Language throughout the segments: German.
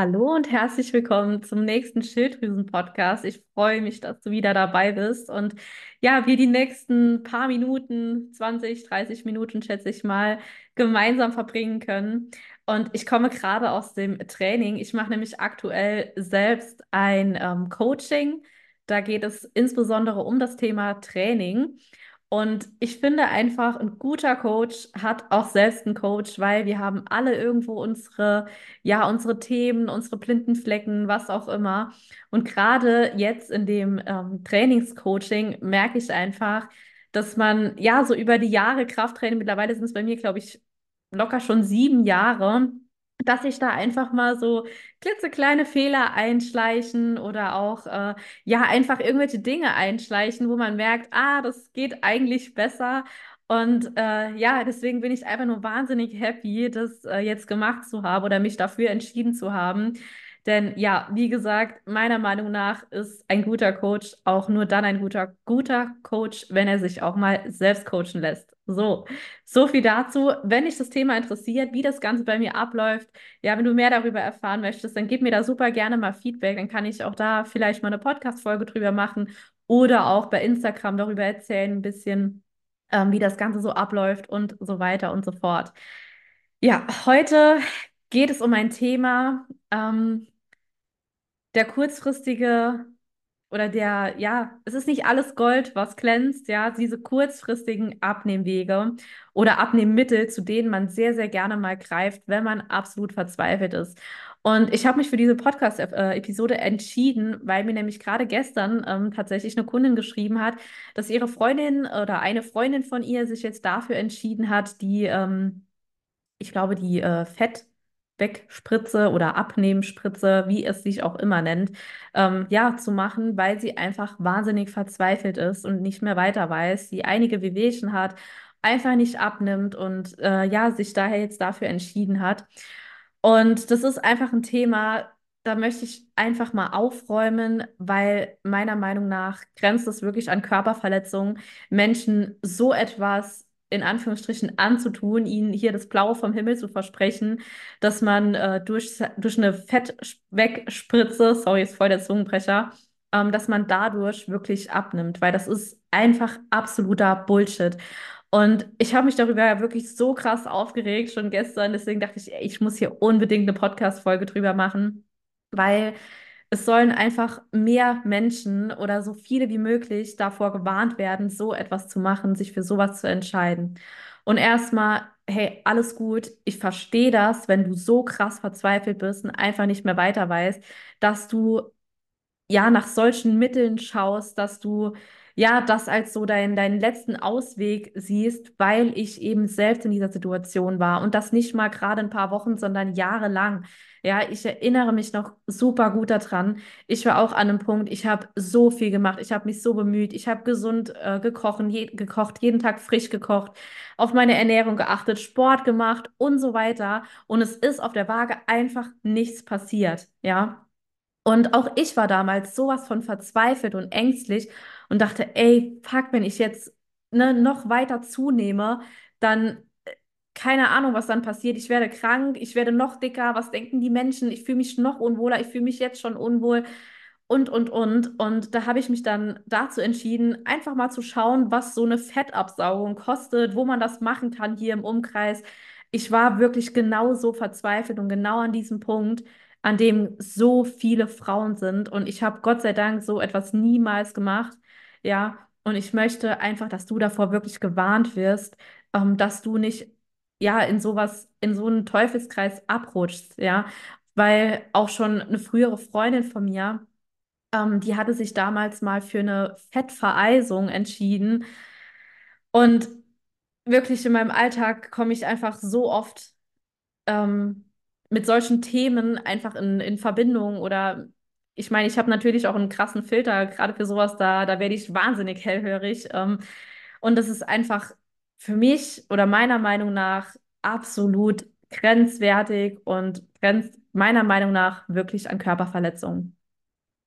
Hallo und herzlich willkommen zum nächsten Schilddrüsen-Podcast. Ich freue mich, dass du wieder dabei bist und ja, wir die nächsten paar Minuten, 20, 30 Minuten, schätze ich mal, gemeinsam verbringen können. Und ich komme gerade aus dem Training. Ich mache nämlich aktuell selbst ein ähm, Coaching. Da geht es insbesondere um das Thema Training. Und ich finde einfach, ein guter Coach hat auch selbst einen Coach, weil wir haben alle irgendwo unsere, ja, unsere Themen, unsere blinden Flecken, was auch immer. Und gerade jetzt in dem ähm, Trainingscoaching merke ich einfach, dass man ja so über die Jahre Krafttraining, mittlerweile sind es bei mir, glaube ich, locker schon sieben Jahre, dass sich da einfach mal so klitzekleine Fehler einschleichen oder auch äh, ja einfach irgendwelche Dinge einschleichen, wo man merkt, ah, das geht eigentlich besser. Und äh, ja, deswegen bin ich einfach nur wahnsinnig happy, das äh, jetzt gemacht zu haben oder mich dafür entschieden zu haben. Denn ja, wie gesagt, meiner Meinung nach ist ein guter Coach auch nur dann ein guter, guter Coach, wenn er sich auch mal selbst coachen lässt. So, so viel dazu. Wenn dich das Thema interessiert, wie das Ganze bei mir abläuft, ja, wenn du mehr darüber erfahren möchtest, dann gib mir da super gerne mal Feedback. Dann kann ich auch da vielleicht mal eine Podcast-Folge drüber machen oder auch bei Instagram darüber erzählen, ein bisschen, ähm, wie das Ganze so abläuft und so weiter und so fort. Ja, heute geht es um ein Thema, ähm, der kurzfristige oder der, ja, es ist nicht alles Gold, was glänzt, ja, diese kurzfristigen Abnehmwege oder Abnehmmittel, zu denen man sehr, sehr gerne mal greift, wenn man absolut verzweifelt ist. Und ich habe mich für diese Podcast-Episode entschieden, weil mir nämlich gerade gestern ähm, tatsächlich eine Kundin geschrieben hat, dass ihre Freundin oder eine Freundin von ihr sich jetzt dafür entschieden hat, die, ähm, ich glaube, die äh, Fett Wegspritze oder Abnehmspritze, wie es sich auch immer nennt, ähm, ja, zu machen, weil sie einfach wahnsinnig verzweifelt ist und nicht mehr weiter weiß, sie einige Wehwehchen hat, einfach nicht abnimmt und äh, ja, sich daher jetzt dafür entschieden hat. Und das ist einfach ein Thema, da möchte ich einfach mal aufräumen, weil meiner Meinung nach grenzt es wirklich an Körperverletzungen, Menschen so etwas in Anführungsstrichen anzutun, ihnen hier das Blaue vom Himmel zu versprechen, dass man äh, durch, durch eine Fettwegspritze, sorry, ist voll der Zungenbrecher, ähm, dass man dadurch wirklich abnimmt, weil das ist einfach absoluter Bullshit. Und ich habe mich darüber wirklich so krass aufgeregt schon gestern, deswegen dachte ich, ich muss hier unbedingt eine Podcast-Folge drüber machen, weil es sollen einfach mehr Menschen oder so viele wie möglich davor gewarnt werden, so etwas zu machen, sich für sowas zu entscheiden. Und erstmal, hey, alles gut, ich verstehe das, wenn du so krass verzweifelt bist und einfach nicht mehr weiter weißt, dass du ja nach solchen Mitteln schaust, dass du ja das als so dein, deinen letzten Ausweg siehst, weil ich eben selbst in dieser Situation war und das nicht mal gerade ein paar Wochen, sondern jahrelang. Ja, ich erinnere mich noch super gut daran. Ich war auch an einem Punkt, ich habe so viel gemacht, ich habe mich so bemüht, ich habe gesund äh, gekochen, je, gekocht, jeden Tag frisch gekocht, auf meine Ernährung geachtet, Sport gemacht und so weiter. Und es ist auf der Waage einfach nichts passiert. Ja. Und auch ich war damals sowas von verzweifelt und ängstlich und dachte, ey, fuck, wenn ich jetzt ne, noch weiter zunehme, dann äh, keine Ahnung, was dann passiert. Ich werde krank, ich werde noch dicker, was denken die Menschen? Ich fühle mich noch unwohler, ich fühle mich jetzt schon unwohl und, und, und. Und da habe ich mich dann dazu entschieden, einfach mal zu schauen, was so eine Fettabsaugung kostet, wo man das machen kann hier im Umkreis. Ich war wirklich genauso verzweifelt und genau an diesem Punkt an dem so viele Frauen sind. Und ich habe Gott sei Dank so etwas niemals gemacht. Ja, und ich möchte einfach, dass du davor wirklich gewarnt wirst, ähm, dass du nicht ja in sowas, in so einen Teufelskreis abrutschst, ja. Weil auch schon eine frühere Freundin von mir, ähm, die hatte sich damals mal für eine Fettvereisung entschieden. Und wirklich in meinem Alltag komme ich einfach so oft ähm, mit solchen Themen einfach in, in Verbindung oder ich meine, ich habe natürlich auch einen krassen Filter, gerade für sowas, da, da werde ich wahnsinnig hellhörig. Ähm, und das ist einfach für mich oder meiner Meinung nach absolut grenzwertig und grenzt meiner Meinung nach wirklich an Körperverletzungen.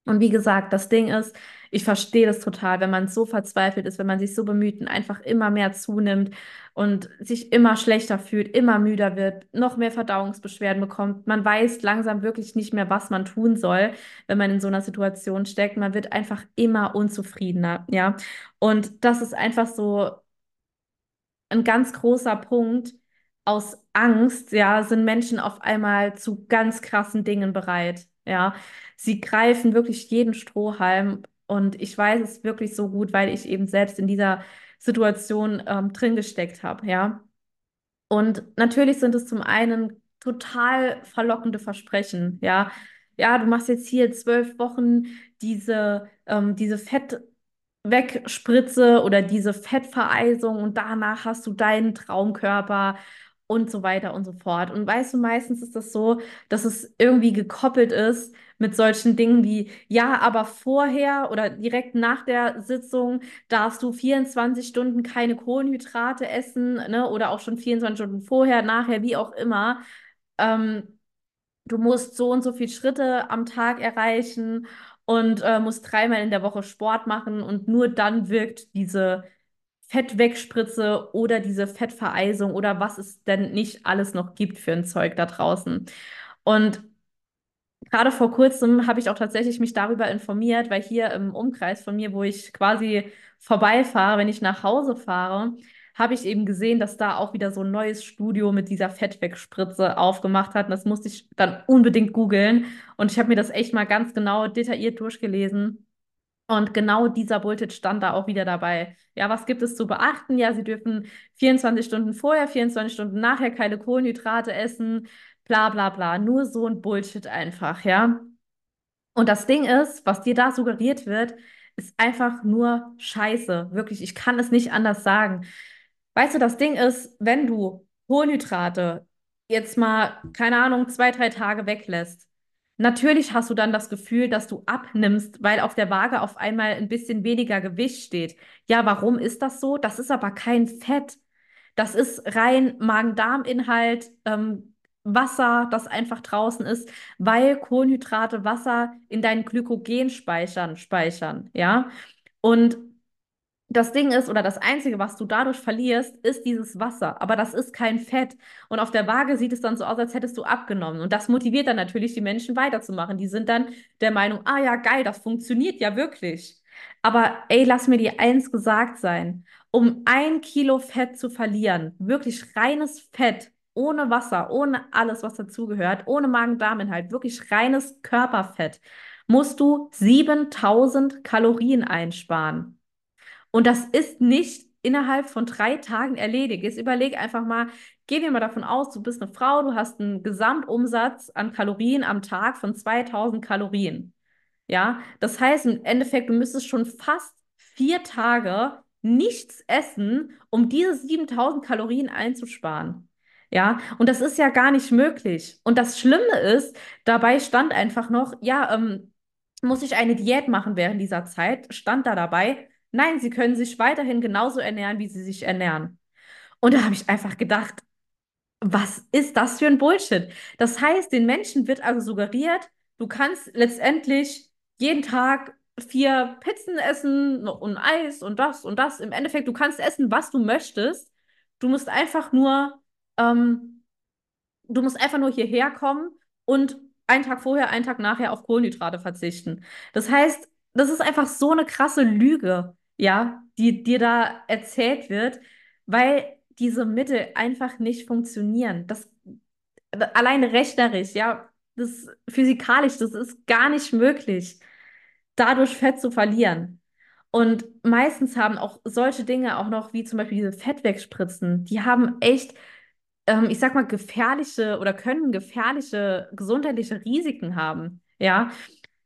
Und wie gesagt, das Ding ist, ich verstehe das total, wenn man so verzweifelt ist, wenn man sich so bemüht und einfach immer mehr zunimmt und sich immer schlechter fühlt, immer müder wird, noch mehr Verdauungsbeschwerden bekommt. Man weiß langsam wirklich nicht mehr, was man tun soll, wenn man in so einer Situation steckt. Man wird einfach immer unzufriedener, ja. Und das ist einfach so ein ganz großer Punkt. Aus Angst, ja, sind Menschen auf einmal zu ganz krassen Dingen bereit. Ja, sie greifen wirklich jeden Strohhalm und ich weiß es wirklich so gut, weil ich eben selbst in dieser Situation ähm, drin gesteckt habe. Ja, und natürlich sind es zum einen total verlockende Versprechen. Ja, ja, du machst jetzt hier zwölf Wochen diese, ähm, diese Fett wegspritze oder diese Fettvereisung und danach hast du deinen Traumkörper und so weiter und so fort. Und weißt du, meistens ist das so, dass es irgendwie gekoppelt ist mit solchen Dingen wie, ja, aber vorher oder direkt nach der Sitzung darfst du 24 Stunden keine Kohlenhydrate essen, ne? Oder auch schon 24 Stunden vorher, nachher, wie auch immer. Ähm, du musst so und so viele Schritte am Tag erreichen und äh, musst dreimal in der Woche Sport machen und nur dann wirkt diese Fettwegspritze oder diese Fettvereisung oder was es denn nicht alles noch gibt für ein Zeug da draußen. Und gerade vor kurzem habe ich auch tatsächlich mich darüber informiert, weil hier im Umkreis von mir, wo ich quasi vorbeifahre, wenn ich nach Hause fahre, habe ich eben gesehen, dass da auch wieder so ein neues Studio mit dieser Fettwegspritze aufgemacht hat. Und das musste ich dann unbedingt googeln. Und ich habe mir das echt mal ganz genau detailliert durchgelesen. Und genau dieser Bullshit stand da auch wieder dabei. Ja, was gibt es zu beachten? Ja, Sie dürfen 24 Stunden vorher, 24 Stunden nachher keine Kohlenhydrate essen, bla bla bla. Nur so ein Bullshit einfach, ja. Und das Ding ist, was dir da suggeriert wird, ist einfach nur Scheiße. Wirklich, ich kann es nicht anders sagen. Weißt du, das Ding ist, wenn du Kohlenhydrate jetzt mal, keine Ahnung, zwei, drei Tage weglässt, natürlich hast du dann das Gefühl, dass du abnimmst, weil auf der Waage auf einmal ein bisschen weniger Gewicht steht. Ja, warum ist das so? Das ist aber kein Fett. Das ist rein Magen-Darm-Inhalt, ähm, Wasser, das einfach draußen ist, weil Kohlenhydrate Wasser in deinen Glykogenspeichern speichern, ja. Und das Ding ist, oder das Einzige, was du dadurch verlierst, ist dieses Wasser. Aber das ist kein Fett. Und auf der Waage sieht es dann so aus, als hättest du abgenommen. Und das motiviert dann natürlich die Menschen weiterzumachen. Die sind dann der Meinung, ah ja, geil, das funktioniert ja wirklich. Aber ey, lass mir dir eins gesagt sein. Um ein Kilo Fett zu verlieren, wirklich reines Fett, ohne Wasser, ohne alles, was dazugehört, ohne Magen-Darm-Inhalt, wirklich reines Körperfett, musst du 7000 Kalorien einsparen. Und das ist nicht innerhalb von drei Tagen erledigt. Jetzt überleg einfach mal, gehen wir mal davon aus, du bist eine Frau, du hast einen Gesamtumsatz an Kalorien am Tag von 2000 Kalorien. Ja, das heißt im Endeffekt, du müsstest schon fast vier Tage nichts essen, um diese 7000 Kalorien einzusparen. Ja, und das ist ja gar nicht möglich. Und das Schlimme ist, dabei stand einfach noch, ja, ähm, muss ich eine Diät machen während dieser Zeit? Stand da dabei, Nein, sie können sich weiterhin genauso ernähren, wie sie sich ernähren. Und da habe ich einfach gedacht, was ist das für ein Bullshit? Das heißt, den Menschen wird also suggeriert, du kannst letztendlich jeden Tag vier Pizzen essen und Eis und das und das. Im Endeffekt, du kannst essen, was du möchtest. Du musst einfach nur, ähm, du musst einfach nur hierher kommen und einen Tag vorher, einen Tag nachher auf Kohlenhydrate verzichten. Das heißt, das ist einfach so eine krasse Lüge ja, die dir da erzählt wird, weil diese Mittel einfach nicht funktionieren. Das alleine rechnerisch, ja, das physikalisch, das ist gar nicht möglich, dadurch Fett zu verlieren. Und meistens haben auch solche Dinge auch noch, wie zum Beispiel diese Fettwegspritzen, die haben echt, ähm, ich sag mal, gefährliche oder können gefährliche gesundheitliche Risiken haben. Ja,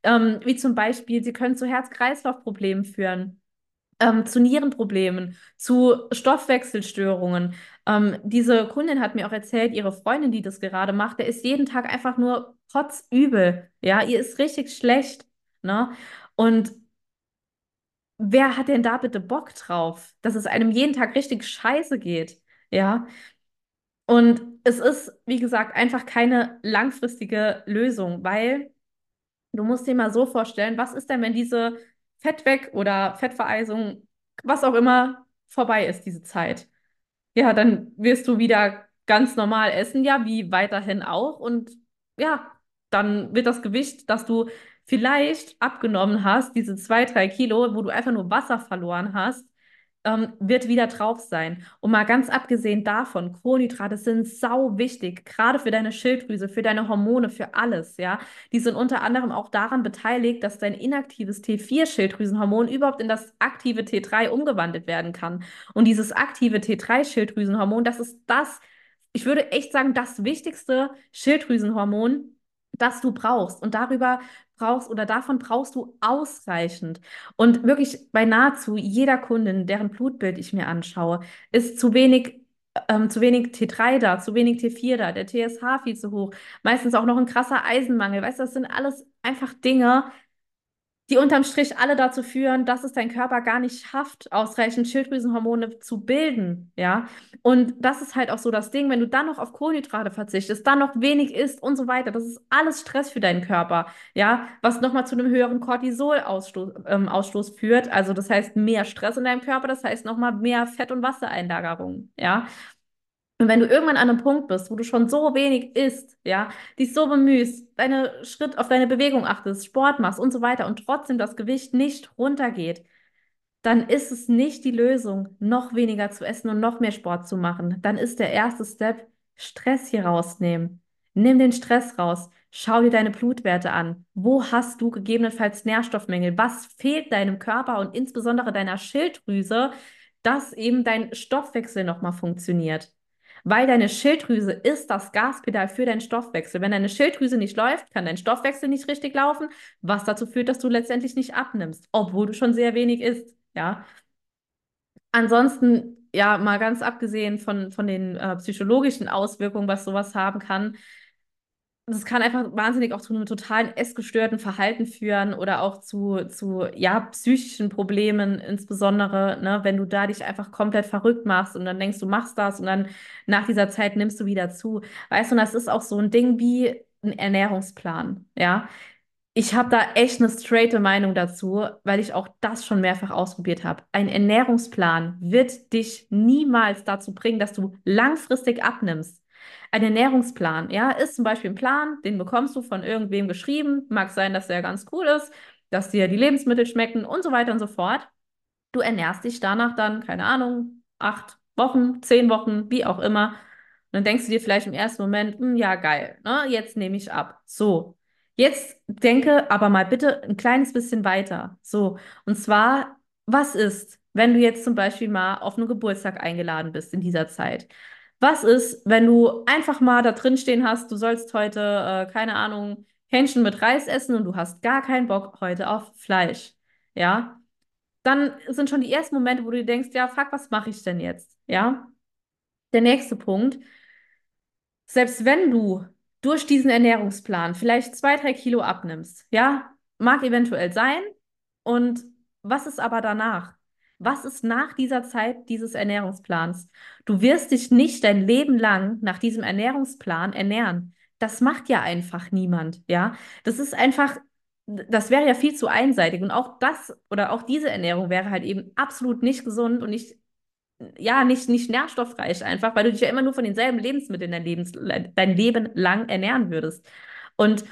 ähm, wie zum Beispiel, sie können zu Herz-Kreislauf-Problemen führen ähm, zu Nierenproblemen, zu Stoffwechselstörungen. Ähm, diese Kundin hat mir auch erzählt, ihre Freundin, die das gerade macht, der ist jeden Tag einfach nur kotzübel. Ja, ihr ist richtig schlecht. Ne? Und wer hat denn da bitte Bock drauf, dass es einem jeden Tag richtig scheiße geht? Ja. Und es ist, wie gesagt, einfach keine langfristige Lösung, weil Du musst dir mal so vorstellen, was ist denn, wenn diese Fettweg- oder Fettvereisung, was auch immer, vorbei ist, diese Zeit? Ja, dann wirst du wieder ganz normal essen, ja, wie weiterhin auch. Und ja, dann wird das Gewicht, das du vielleicht abgenommen hast, diese zwei, drei Kilo, wo du einfach nur Wasser verloren hast, ähm, wird wieder drauf sein. Und mal ganz abgesehen davon, Kohlenhydrate sind sau wichtig, gerade für deine Schilddrüse, für deine Hormone, für alles, ja. Die sind unter anderem auch daran beteiligt, dass dein inaktives T4-Schilddrüsenhormon überhaupt in das aktive T3 umgewandelt werden kann. Und dieses aktive T3-Schilddrüsenhormon, das ist das, ich würde echt sagen, das wichtigste Schilddrüsenhormon, das du brauchst. Und darüber brauchst oder davon brauchst du ausreichend. Und wirklich bei nahezu jeder Kundin, deren Blutbild ich mir anschaue, ist zu wenig, ähm, zu wenig T3 da, zu wenig T4 da, der TSH viel zu hoch, meistens auch noch ein krasser Eisenmangel. Weißt du, das sind alles einfach Dinge, die unterm Strich alle dazu führen, dass es dein Körper gar nicht schafft, ausreichend Schilddrüsenhormone zu bilden, ja. Und das ist halt auch so das Ding, wenn du dann noch auf Kohlenhydrate verzichtest, dann noch wenig isst und so weiter, das ist alles Stress für deinen Körper, ja, was nochmal zu einem höheren Cortisolausstoß ähm, Ausstoß führt. Also das heißt mehr Stress in deinem Körper, das heißt nochmal mehr Fett- und Wassereinlagerung, ja. Und wenn du irgendwann an einem Punkt bist, wo du schon so wenig isst, ja, dich so bemühst, deine Schritt auf deine Bewegung achtest, Sport machst und so weiter und trotzdem das Gewicht nicht runtergeht, dann ist es nicht die Lösung, noch weniger zu essen und noch mehr Sport zu machen. Dann ist der erste Step, Stress hier rausnehmen. Nimm den Stress raus. Schau dir deine Blutwerte an. Wo hast du gegebenenfalls Nährstoffmängel? Was fehlt deinem Körper und insbesondere deiner Schilddrüse, dass eben dein Stoffwechsel nochmal funktioniert? Weil deine Schilddrüse ist das Gaspedal für deinen Stoffwechsel. Wenn deine Schilddrüse nicht läuft, kann dein Stoffwechsel nicht richtig laufen, was dazu führt, dass du letztendlich nicht abnimmst, obwohl du schon sehr wenig isst. Ja. Ansonsten, ja, mal ganz abgesehen von, von den äh, psychologischen Auswirkungen, was sowas haben kann, das kann einfach wahnsinnig auch zu einem totalen essgestörten Verhalten führen oder auch zu, zu ja, psychischen Problemen, insbesondere, ne, wenn du da dich einfach komplett verrückt machst und dann denkst, du machst das und dann nach dieser Zeit nimmst du wieder zu. Weißt du, und das ist auch so ein Ding wie ein Ernährungsplan, ja. Ich habe da echt eine straighte Meinung dazu, weil ich auch das schon mehrfach ausprobiert habe. Ein Ernährungsplan wird dich niemals dazu bringen, dass du langfristig abnimmst. Ein Ernährungsplan, ja, ist zum Beispiel ein Plan, den bekommst du von irgendwem geschrieben. Mag sein, dass der ganz cool ist, dass dir die Lebensmittel schmecken und so weiter und so fort. Du ernährst dich danach dann, keine Ahnung, acht Wochen, zehn Wochen, wie auch immer. Und dann denkst du dir vielleicht im ersten Moment, hm, ja, geil, ne? Jetzt nehme ich ab. So. Jetzt denke aber mal bitte ein kleines bisschen weiter. So. Und zwar, was ist, wenn du jetzt zum Beispiel mal auf einen Geburtstag eingeladen bist in dieser Zeit? Was ist, wenn du einfach mal da drin stehen hast, du sollst heute, äh, keine Ahnung, Hähnchen mit Reis essen und du hast gar keinen Bock heute auf Fleisch? Ja? Dann sind schon die ersten Momente, wo du dir denkst, ja, fuck, was mache ich denn jetzt? Ja? Der nächste Punkt. Selbst wenn du durch diesen Ernährungsplan vielleicht zwei, drei Kilo abnimmst, ja, mag eventuell sein. Und was ist aber danach? Was ist nach dieser Zeit dieses Ernährungsplans? Du wirst dich nicht dein Leben lang nach diesem Ernährungsplan ernähren. Das macht ja einfach niemand, ja. Das ist einfach, das wäre ja viel zu einseitig. Und auch das oder auch diese Ernährung wäre halt eben absolut nicht gesund und nicht, ja, nicht, nicht nährstoffreich einfach, weil du dich ja immer nur von denselben Lebensmitteln dein, Lebens, dein Leben lang ernähren würdest. Und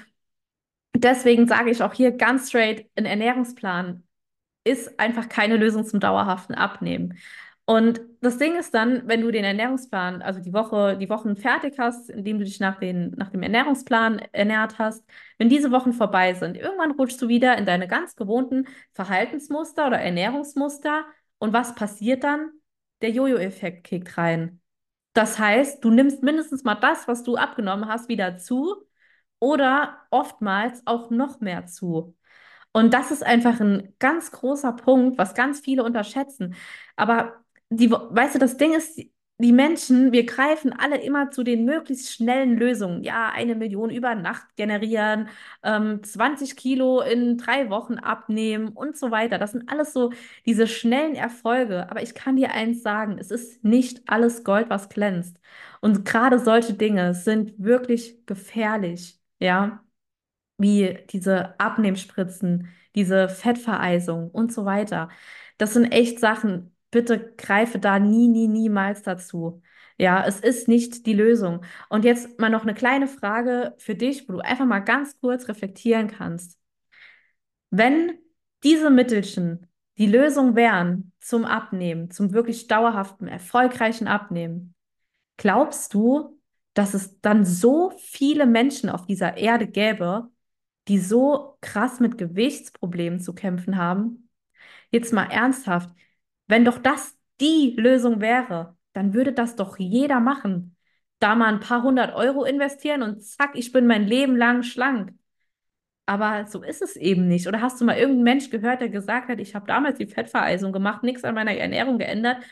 deswegen sage ich auch hier ganz straight, ein Ernährungsplan ist einfach keine Lösung zum dauerhaften Abnehmen. Und das Ding ist dann, wenn du den Ernährungsplan, also die Woche, die Wochen fertig hast, indem du dich nach, den, nach dem Ernährungsplan ernährt hast, wenn diese Wochen vorbei sind, irgendwann rutschst du wieder in deine ganz gewohnten Verhaltensmuster oder Ernährungsmuster. Und was passiert dann? Der Jojo-Effekt kickt rein. Das heißt, du nimmst mindestens mal das, was du abgenommen hast, wieder zu oder oftmals auch noch mehr zu. Und das ist einfach ein ganz großer Punkt, was ganz viele unterschätzen. Aber die, weißt du, das Ding ist, die Menschen, wir greifen alle immer zu den möglichst schnellen Lösungen. Ja, eine Million über Nacht generieren, ähm, 20 Kilo in drei Wochen abnehmen und so weiter. Das sind alles so diese schnellen Erfolge. Aber ich kann dir eins sagen, es ist nicht alles Gold, was glänzt. Und gerade solche Dinge sind wirklich gefährlich. Ja wie diese Abnehmspritzen, diese Fettvereisung und so weiter. Das sind echt Sachen. Bitte greife da nie, nie, niemals dazu. Ja, es ist nicht die Lösung. Und jetzt mal noch eine kleine Frage für dich, wo du einfach mal ganz kurz reflektieren kannst. Wenn diese Mittelchen die Lösung wären zum Abnehmen, zum wirklich dauerhaften, erfolgreichen Abnehmen, glaubst du, dass es dann so viele Menschen auf dieser Erde gäbe, die so krass mit Gewichtsproblemen zu kämpfen haben? Jetzt mal ernsthaft, wenn doch das die Lösung wäre, dann würde das doch jeder machen. Da mal ein paar hundert Euro investieren und zack, ich bin mein Leben lang schlank. Aber so ist es eben nicht. Oder hast du mal irgendeinen Mensch gehört, der gesagt hat, ich habe damals die Fettvereisung gemacht, nichts an meiner Ernährung geändert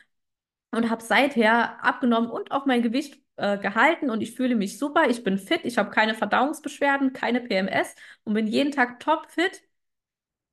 und habe seither abgenommen und auch mein Gewicht äh, gehalten und ich fühle mich super, ich bin fit, ich habe keine Verdauungsbeschwerden, keine PMS und bin jeden Tag topfit.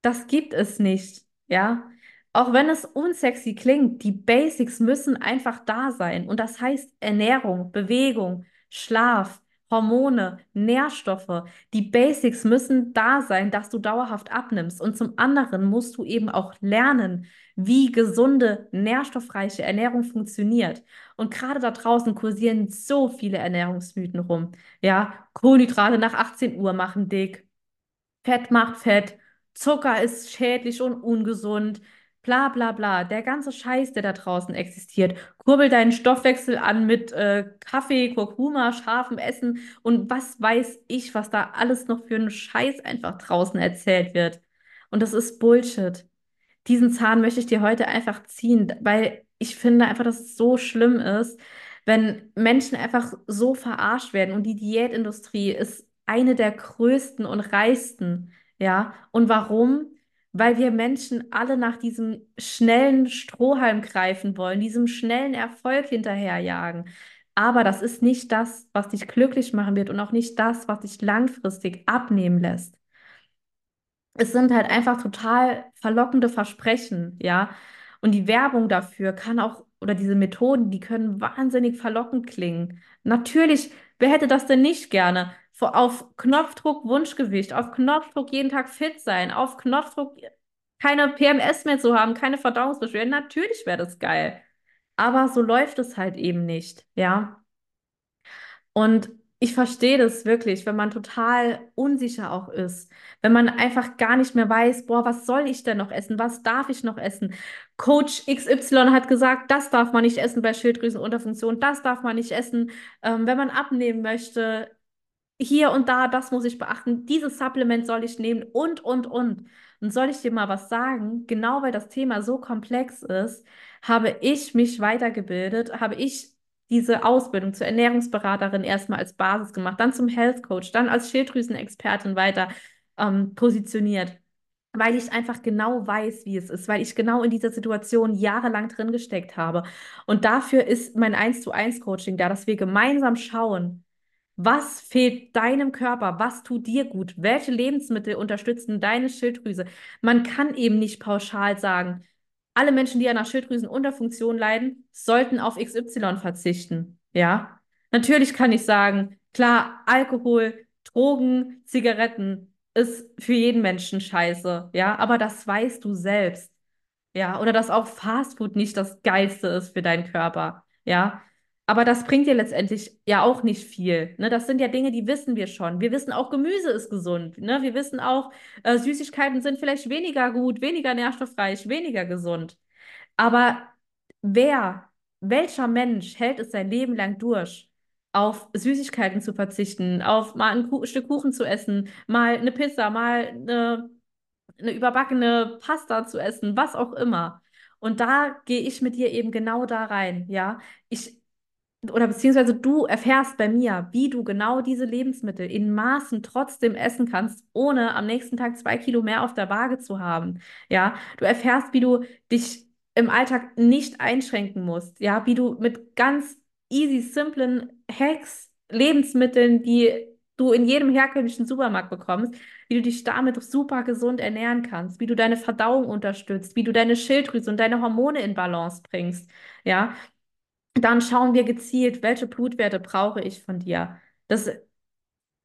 Das gibt es nicht, ja. Auch wenn es unsexy klingt, die Basics müssen einfach da sein. Und das heißt Ernährung, Bewegung, Schlaf, Hormone, Nährstoffe. Die Basics müssen da sein, dass du dauerhaft abnimmst. Und zum anderen musst du eben auch lernen, wie gesunde, nährstoffreiche Ernährung funktioniert. Und gerade da draußen kursieren so viele Ernährungsmythen rum. Ja, Kohlenhydrate nach 18 Uhr machen dick. Fett macht Fett. Zucker ist schädlich und ungesund. Bla bla bla. Der ganze Scheiß, der da draußen existiert. Kurbel deinen Stoffwechsel an mit äh, Kaffee, Kurkuma, scharfem Essen und was weiß ich, was da alles noch für einen Scheiß einfach draußen erzählt wird. Und das ist Bullshit. Diesen Zahn möchte ich dir heute einfach ziehen, weil ich finde einfach, dass es so schlimm ist, wenn Menschen einfach so verarscht werden. Und die Diätindustrie ist eine der größten und reichsten. Ja, und warum? Weil wir Menschen alle nach diesem schnellen Strohhalm greifen wollen, diesem schnellen Erfolg hinterherjagen. Aber das ist nicht das, was dich glücklich machen wird und auch nicht das, was dich langfristig abnehmen lässt. Es sind halt einfach total verlockende Versprechen, ja. Und die Werbung dafür kann auch, oder diese Methoden, die können wahnsinnig verlockend klingen. Natürlich, wer hätte das denn nicht gerne? Auf Knopfdruck Wunschgewicht, auf Knopfdruck jeden Tag fit sein, auf Knopfdruck keine PMS mehr zu haben, keine Verdauungsbeschwerden. Natürlich wäre das geil. Aber so läuft es halt eben nicht, ja. Und ich verstehe das wirklich, wenn man total unsicher auch ist, wenn man einfach gar nicht mehr weiß, boah, was soll ich denn noch essen? Was darf ich noch essen? Coach XY hat gesagt, das darf man nicht essen bei Schilddrüsenunterfunktion, das darf man nicht essen, ähm, wenn man abnehmen möchte hier und da, das muss ich beachten, dieses Supplement soll ich nehmen und, und, und. Und soll ich dir mal was sagen? Genau weil das Thema so komplex ist, habe ich mich weitergebildet, habe ich diese Ausbildung zur Ernährungsberaterin erstmal als Basis gemacht, dann zum Health Coach, dann als Schilddrüsenexpertin weiter ähm, positioniert, weil ich einfach genau weiß, wie es ist, weil ich genau in dieser Situation jahrelang drin gesteckt habe. Und dafür ist mein 1 zu 1 Coaching da, dass wir gemeinsam schauen, was fehlt deinem Körper? Was tut dir gut? Welche Lebensmittel unterstützen deine Schilddrüse? Man kann eben nicht pauschal sagen, alle Menschen, die an einer Schilddrüsenunterfunktion leiden, sollten auf XY verzichten. Ja, natürlich kann ich sagen, klar, Alkohol, Drogen, Zigaretten ist für jeden Menschen scheiße. Ja, aber das weißt du selbst. Ja, oder dass auch Fastfood nicht das Geilste ist für deinen Körper. Ja, aber das bringt dir letztendlich ja auch nicht viel. Ne? Das sind ja Dinge, die wissen wir schon. Wir wissen auch, Gemüse ist gesund. Ne? Wir wissen auch, äh, Süßigkeiten sind vielleicht weniger gut, weniger nährstoffreich, weniger gesund. Aber wer, welcher Mensch hält es sein Leben lang durch, auf Süßigkeiten zu verzichten, auf mal ein Kuh Stück Kuchen zu essen, mal eine Pizza, mal eine, eine überbackene Pasta zu essen, was auch immer. Und da gehe ich mit dir eben genau da rein, ja. Ich oder beziehungsweise du erfährst bei mir, wie du genau diese Lebensmittel in Maßen trotzdem essen kannst, ohne am nächsten Tag zwei Kilo mehr auf der Waage zu haben. Ja, du erfährst, wie du dich im Alltag nicht einschränken musst. Ja, wie du mit ganz easy, simplen Hacks, Lebensmitteln, die du in jedem herkömmlichen Supermarkt bekommst, wie du dich damit super gesund ernähren kannst, wie du deine Verdauung unterstützt, wie du deine Schilddrüse und deine Hormone in Balance bringst. Ja, dann schauen wir gezielt, welche Blutwerte brauche ich von dir. Das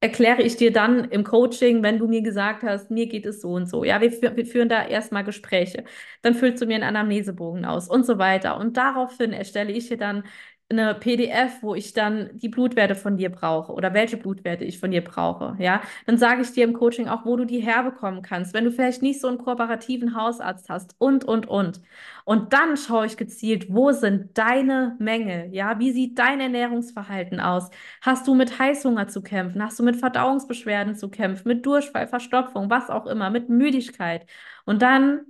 erkläre ich dir dann im Coaching, wenn du mir gesagt hast, mir geht es so und so. Ja, wir, fü wir führen da erstmal Gespräche. Dann füllst du mir einen Anamnesebogen aus und so weiter. Und daraufhin erstelle ich dir dann eine PDF, wo ich dann die Blutwerte von dir brauche oder welche Blutwerte ich von dir brauche, ja, dann sage ich dir im Coaching auch, wo du die herbekommen kannst, wenn du vielleicht nicht so einen kooperativen Hausarzt hast und, und, und. Und dann schaue ich gezielt, wo sind deine Mängel, ja, wie sieht dein Ernährungsverhalten aus? Hast du mit Heißhunger zu kämpfen? Hast du mit Verdauungsbeschwerden zu kämpfen? Mit Durchfall, Verstopfung, was auch immer, mit Müdigkeit? Und dann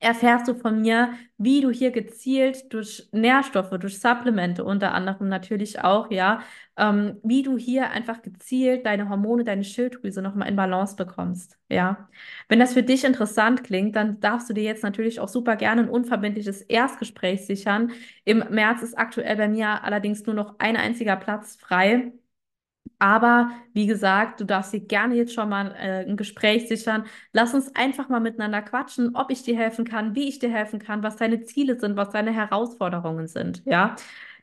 erfährst du von mir, wie du hier gezielt durch Nährstoffe, durch Supplemente unter anderem natürlich auch, ja, ähm, wie du hier einfach gezielt deine Hormone, deine Schilddrüse nochmal in Balance bekommst, ja. Wenn das für dich interessant klingt, dann darfst du dir jetzt natürlich auch super gerne ein unverbindliches Erstgespräch sichern. Im März ist aktuell bei mir allerdings nur noch ein einziger Platz frei. Aber wie gesagt, du darfst dir gerne jetzt schon mal äh, ein Gespräch sichern. Lass uns einfach mal miteinander quatschen, ob ich dir helfen kann, wie ich dir helfen kann, was deine Ziele sind, was deine Herausforderungen sind. Ja,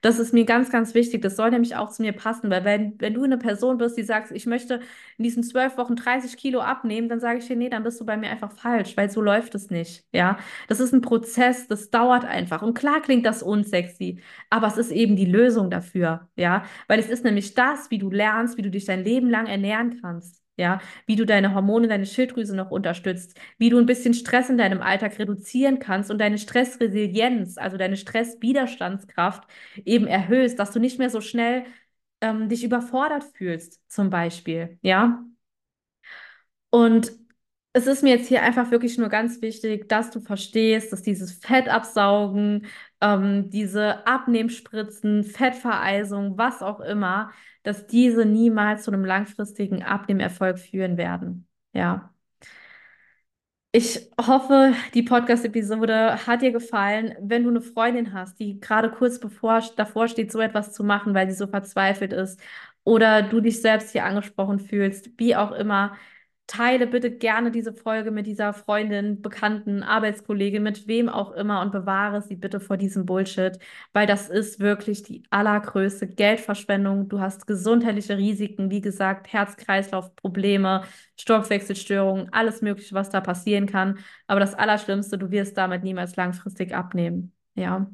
das ist mir ganz, ganz wichtig. Das soll nämlich auch zu mir passen, weil wenn, wenn du eine Person bist, die sagt, ich möchte in diesen zwölf Wochen 30 Kilo abnehmen, dann sage ich dir, nee, dann bist du bei mir einfach falsch, weil so läuft es nicht. Ja, das ist ein Prozess, das dauert einfach. Und klar klingt das unsexy, aber es ist eben die Lösung dafür. Ja, weil es ist nämlich das, wie du lernst, wie du dich dein Leben lang ernähren kannst ja, wie du deine Hormone, deine Schilddrüse noch unterstützt, wie du ein bisschen Stress in deinem Alltag reduzieren kannst und deine Stressresilienz, also deine Stresswiderstandskraft eben erhöhst, dass du nicht mehr so schnell ähm, dich überfordert fühlst, zum Beispiel, ja. Und es ist mir jetzt hier einfach wirklich nur ganz wichtig, dass du verstehst, dass dieses Fettabsaugen, ähm, diese Abnehmspritzen, Fettvereisung, was auch immer, dass diese niemals zu einem langfristigen Abnehmerfolg führen werden. Ja. Ich hoffe, die Podcast-Episode hat dir gefallen. Wenn du eine Freundin hast, die gerade kurz bevor, davor steht, so etwas zu machen, weil sie so verzweifelt ist, oder du dich selbst hier angesprochen fühlst, wie auch immer, Teile bitte gerne diese Folge mit dieser Freundin, Bekannten, Arbeitskollegin, mit wem auch immer und bewahre sie bitte vor diesem Bullshit, weil das ist wirklich die allergrößte Geldverschwendung. Du hast gesundheitliche Risiken, wie gesagt, Herz-Kreislauf-Probleme, Stoffwechselstörungen, alles Mögliche, was da passieren kann. Aber das Allerschlimmste, du wirst damit niemals langfristig abnehmen. Ja.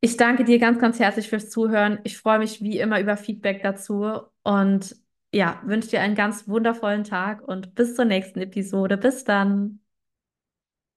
Ich danke dir ganz, ganz herzlich fürs Zuhören. Ich freue mich wie immer über Feedback dazu und ja, wünsche dir einen ganz wundervollen Tag und bis zur nächsten Episode. Bis dann.